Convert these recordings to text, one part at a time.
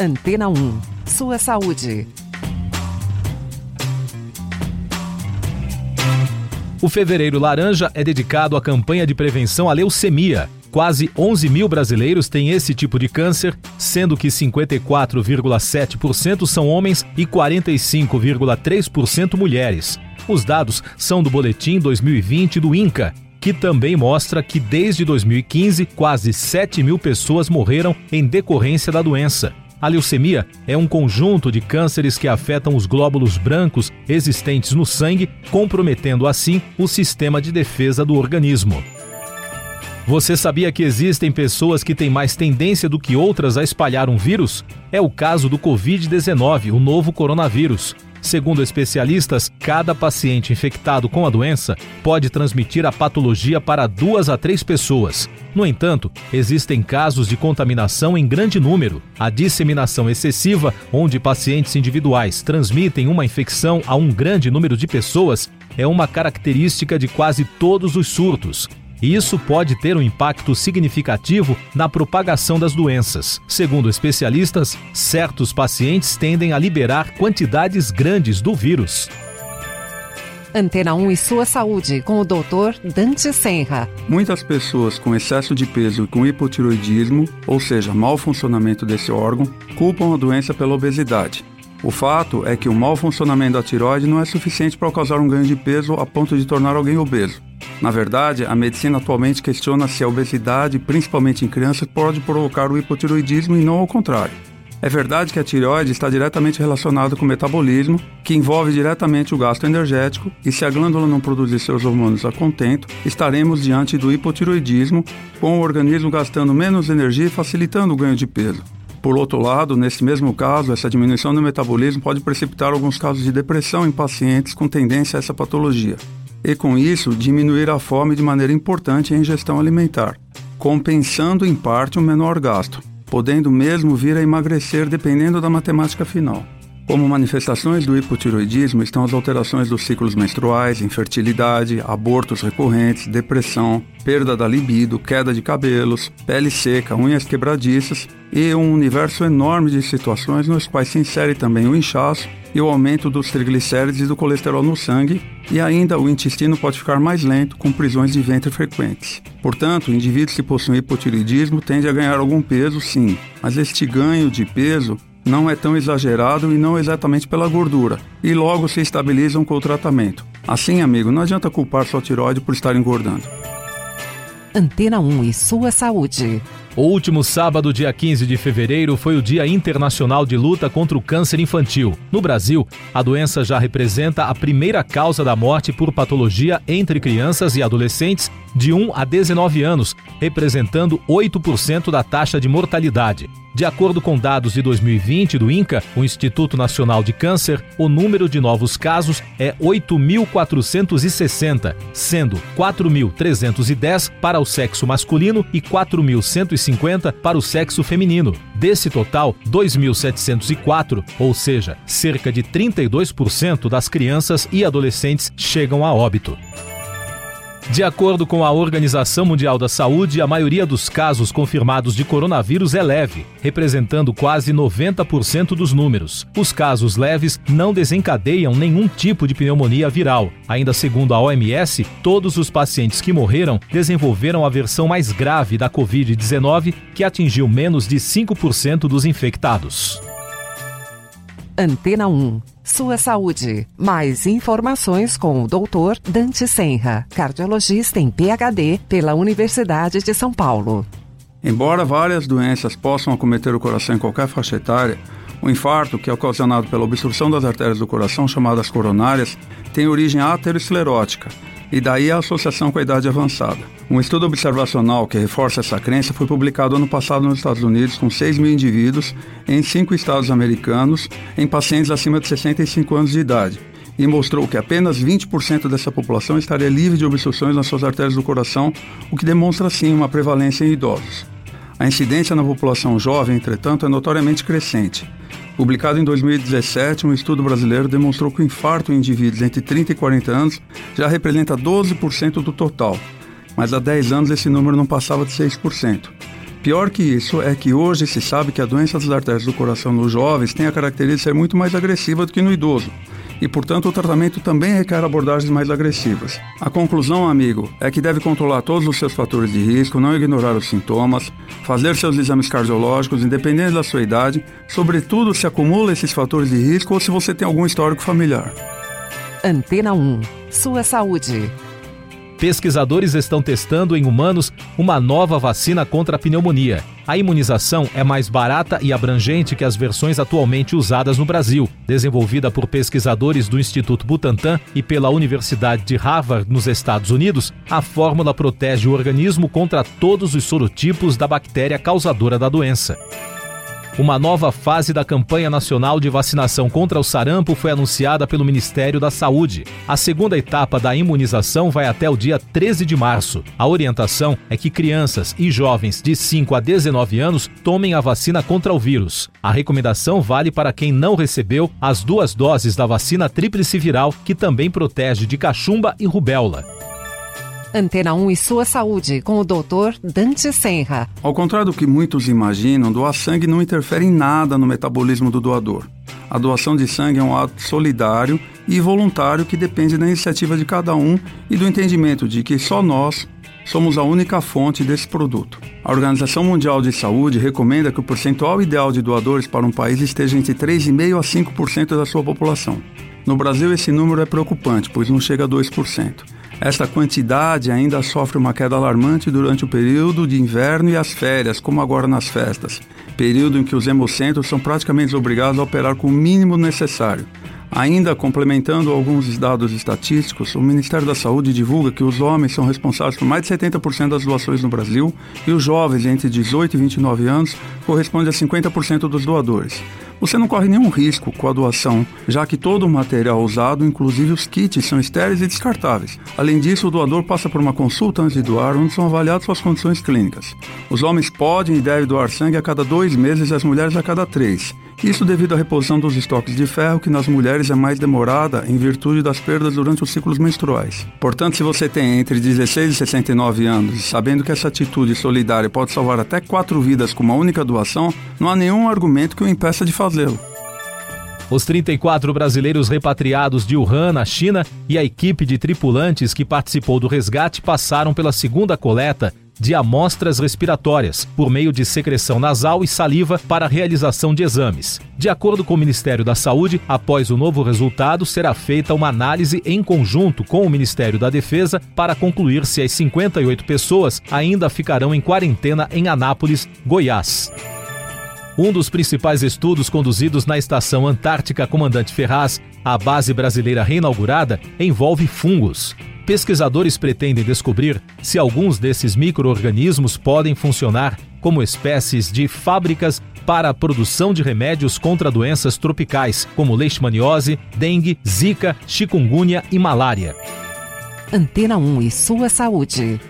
Antena 1. Sua saúde. O Fevereiro Laranja é dedicado à campanha de prevenção à leucemia. Quase 11 mil brasileiros têm esse tipo de câncer, sendo que 54,7% são homens e 45,3% mulheres. Os dados são do Boletim 2020 do INCA, que também mostra que desde 2015 quase 7 mil pessoas morreram em decorrência da doença. A leucemia é um conjunto de cânceres que afetam os glóbulos brancos existentes no sangue, comprometendo assim o sistema de defesa do organismo. Você sabia que existem pessoas que têm mais tendência do que outras a espalhar um vírus? É o caso do Covid-19, o novo coronavírus. Segundo especialistas, cada paciente infectado com a doença pode transmitir a patologia para duas a três pessoas. No entanto, existem casos de contaminação em grande número. A disseminação excessiva, onde pacientes individuais transmitem uma infecção a um grande número de pessoas, é uma característica de quase todos os surtos. Isso pode ter um impacto significativo na propagação das doenças. Segundo especialistas, certos pacientes tendem a liberar quantidades grandes do vírus. Antena 1 e sua saúde, com o Dr. Dante Senra. Muitas pessoas com excesso de peso e com hipotiroidismo, ou seja, mau funcionamento desse órgão, culpam a doença pela obesidade. O fato é que o mau funcionamento da tiroide não é suficiente para causar um ganho de peso a ponto de tornar alguém obeso. Na verdade, a medicina atualmente questiona se a obesidade, principalmente em crianças, pode provocar o hipotiroidismo e não ao contrário. É verdade que a tireoide está diretamente relacionada com o metabolismo, que envolve diretamente o gasto energético, e se a glândula não produzir seus hormônios a contento, estaremos diante do hipotiroidismo, com o organismo gastando menos energia e facilitando o ganho de peso. Por outro lado, nesse mesmo caso, essa diminuição do metabolismo pode precipitar alguns casos de depressão em pacientes com tendência a essa patologia e, com isso, diminuir a fome de maneira importante em ingestão alimentar, compensando em parte o menor gasto, podendo mesmo vir a emagrecer dependendo da matemática final. Como manifestações do hipotiroidismo estão as alterações dos ciclos menstruais, infertilidade, abortos recorrentes, depressão, perda da libido, queda de cabelos, pele seca, unhas quebradiças e um universo enorme de situações nos quais se insere também o inchaço e o aumento dos triglicérides e do colesterol no sangue, e ainda o intestino pode ficar mais lento com prisões de ventre frequentes. Portanto, indivíduos que possuem hipotiroidismo tendem a ganhar algum peso, sim, mas este ganho de peso não é tão exagerado e não exatamente pela gordura, e logo se estabilizam com o tratamento. Assim, amigo, não adianta culpar sua tiroide por estar engordando. Antena 1 e sua saúde. O último sábado, dia 15 de fevereiro, foi o Dia Internacional de Luta contra o Câncer Infantil. No Brasil, a doença já representa a primeira causa da morte por patologia entre crianças e adolescentes de 1 a 19 anos, representando 8% da taxa de mortalidade. De acordo com dados de 2020 do INCA, o Instituto Nacional de Câncer, o número de novos casos é 8.460, sendo 4.310 para o sexo masculino e 4.150 para o sexo feminino. Desse total, 2.704, ou seja, cerca de 32% das crianças e adolescentes chegam a óbito. De acordo com a Organização Mundial da Saúde, a maioria dos casos confirmados de coronavírus é leve, representando quase 90% dos números. Os casos leves não desencadeiam nenhum tipo de pneumonia viral. Ainda segundo a OMS, todos os pacientes que morreram desenvolveram a versão mais grave da Covid-19, que atingiu menos de 5% dos infectados. Antena 1. Sua saúde. Mais informações com o Dr. Dante Senra, cardiologista em PhD pela Universidade de São Paulo. Embora várias doenças possam acometer o coração em qualquer faixa etária, o infarto, que é ocasionado pela obstrução das artérias do coração, chamadas coronárias, tem origem aterosclerótica e daí a associação com a idade avançada. Um estudo observacional que reforça essa crença foi publicado ano passado nos Estados Unidos com 6 mil indivíduos em cinco estados americanos em pacientes acima de 65 anos de idade e mostrou que apenas 20% dessa população estaria livre de obstruções nas suas artérias do coração, o que demonstra sim uma prevalência em idosos. A incidência na população jovem, entretanto, é notoriamente crescente. Publicado em 2017, um estudo brasileiro demonstrou que o infarto em indivíduos entre 30 e 40 anos já representa 12% do total, mas há 10 anos esse número não passava de 6%. Pior que isso é que hoje se sabe que a doença das artérias do coração nos jovens tem a característica de ser muito mais agressiva do que no idoso e, portanto, o tratamento também requer abordagens mais agressivas. A conclusão, amigo, é que deve controlar todos os seus fatores de risco, não ignorar os sintomas, fazer seus exames cardiológicos, independente da sua idade, sobretudo se acumula esses fatores de risco ou se você tem algum histórico familiar. Antena 1. Sua saúde pesquisadores estão testando em humanos uma nova vacina contra a pneumonia. A imunização é mais barata e abrangente que as versões atualmente usadas no Brasil. Desenvolvida por pesquisadores do Instituto Butantan e pela Universidade de Harvard, nos Estados Unidos, a fórmula protege o organismo contra todos os sorotipos da bactéria causadora da doença. Uma nova fase da campanha nacional de vacinação contra o sarampo foi anunciada pelo Ministério da Saúde. A segunda etapa da imunização vai até o dia 13 de março. A orientação é que crianças e jovens de 5 a 19 anos tomem a vacina contra o vírus. A recomendação vale para quem não recebeu as duas doses da vacina tríplice viral, que também protege de cachumba e rubéola. Antena 1 e sua saúde, com o Dr. Dante Senra. Ao contrário do que muitos imaginam, doar sangue não interfere em nada no metabolismo do doador. A doação de sangue é um ato solidário e voluntário que depende da iniciativa de cada um e do entendimento de que só nós somos a única fonte desse produto. A Organização Mundial de Saúde recomenda que o percentual ideal de doadores para um país esteja entre 3,5% a 5% da sua população. No Brasil, esse número é preocupante, pois não chega a 2%. Esta quantidade ainda sofre uma queda alarmante durante o período de inverno e as férias, como agora nas festas, período em que os hemocentros são praticamente obrigados a operar com o mínimo necessário. Ainda complementando alguns dados estatísticos, o Ministério da Saúde divulga que os homens são responsáveis por mais de 70% das doações no Brasil e os jovens entre 18 e 29 anos correspondem a 50% dos doadores. Você não corre nenhum risco com a doação, já que todo o material usado, inclusive os kits, são estéreis e descartáveis. Além disso, o doador passa por uma consulta antes de doar, onde são avaliadas suas condições clínicas. Os homens podem e devem doar sangue a cada dois meses e as mulheres a cada três. Isso devido à reposição dos estoques de ferro, que nas mulheres é mais demorada em virtude das perdas durante os ciclos menstruais. Portanto, se você tem entre 16 e 69 anos sabendo que essa atitude solidária pode salvar até quatro vidas com uma única doação, não há nenhum argumento que o impeça de Os 34 brasileiros repatriados de Wuhan, na China, e a equipe de tripulantes que participou do resgate passaram pela segunda coleta de amostras respiratórias, por meio de secreção nasal e saliva para a realização de exames. De acordo com o Ministério da Saúde, após o novo resultado, será feita uma análise em conjunto com o Ministério da Defesa para concluir se as 58 pessoas ainda ficarão em quarentena em Anápolis, Goiás. Um dos principais estudos conduzidos na Estação Antártica Comandante Ferraz, a base brasileira reinaugurada, envolve fungos. Pesquisadores pretendem descobrir se alguns desses micro-organismos podem funcionar como espécies de fábricas para a produção de remédios contra doenças tropicais, como leishmaniose, dengue, zika, chikungunya e malária. Antena 1 e sua saúde.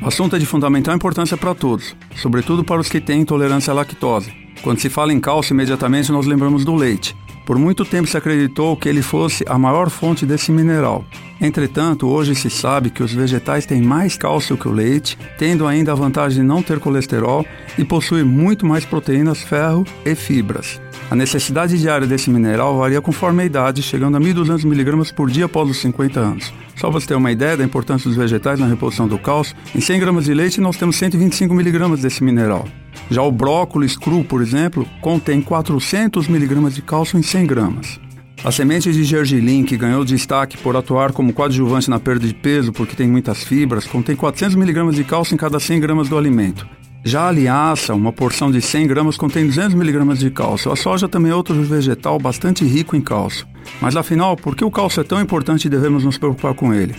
O assunto é de fundamental importância para todos, sobretudo para os que têm intolerância à lactose. Quando se fala em cálcio, imediatamente nós lembramos do leite. Por muito tempo se acreditou que ele fosse a maior fonte desse mineral. Entretanto, hoje se sabe que os vegetais têm mais cálcio que o leite, tendo ainda a vantagem de não ter colesterol e possuir muito mais proteínas, ferro e fibras. A necessidade diária desse mineral varia conforme a idade, chegando a 1.200 mg por dia após os 50 anos. Só para você ter uma ideia da importância dos vegetais na reposição do cálcio, em 100 gramas de leite nós temos 125 mg desse mineral. Já o brócolis cru, por exemplo, contém 400 mg de cálcio em 100 gramas. A semente de gergelim, que ganhou destaque por atuar como coadjuvante na perda de peso porque tem muitas fibras, contém 400 mg de cálcio em cada 100 gramas do alimento. Já a linhaça, uma porção de 100 gramas, contém 200 miligramas de cálcio. A soja também é outro vegetal bastante rico em cálcio. Mas afinal, por que o cálcio é tão importante e devemos nos preocupar com ele?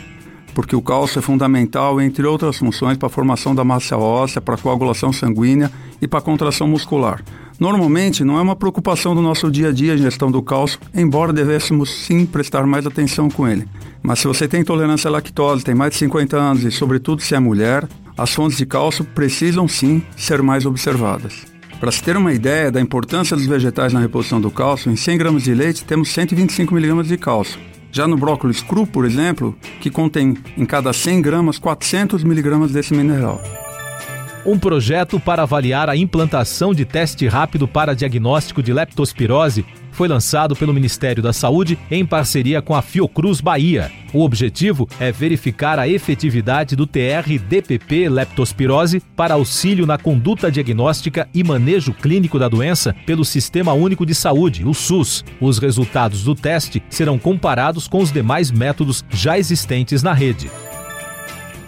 Porque o cálcio é fundamental, entre outras funções, para a formação da massa óssea, para a coagulação sanguínea e para a contração muscular. Normalmente, não é uma preocupação do nosso dia a dia a gestão do cálcio, embora devêssemos sim prestar mais atenção com ele. Mas se você tem intolerância à lactose, tem mais de 50 anos e, sobretudo, se é mulher, as fontes de cálcio precisam sim ser mais observadas. Para se ter uma ideia da importância dos vegetais na reposição do cálcio, em 100 gramas de leite temos 125 miligramas de cálcio. Já no brócolis cru, por exemplo, que contém em cada 100 gramas 400 miligramas desse mineral. Um projeto para avaliar a implantação de teste rápido para diagnóstico de leptospirose foi lançado pelo Ministério da Saúde em parceria com a Fiocruz Bahia. O objetivo é verificar a efetividade do TR-DPP leptospirose para auxílio na conduta diagnóstica e manejo clínico da doença pelo Sistema Único de Saúde, o SUS. Os resultados do teste serão comparados com os demais métodos já existentes na rede.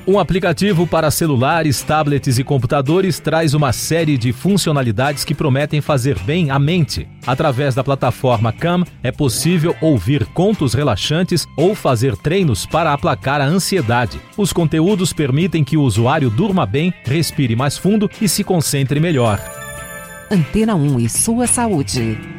Um aplicativo para celulares, tablets e computadores traz uma série de funcionalidades que prometem fazer bem à mente. Através da plataforma Cam, é possível ouvir contos relaxantes ou fazer treinos para aplacar a ansiedade. Os conteúdos permitem que o usuário durma bem, respire mais fundo e se concentre melhor. Antena 1 e sua saúde.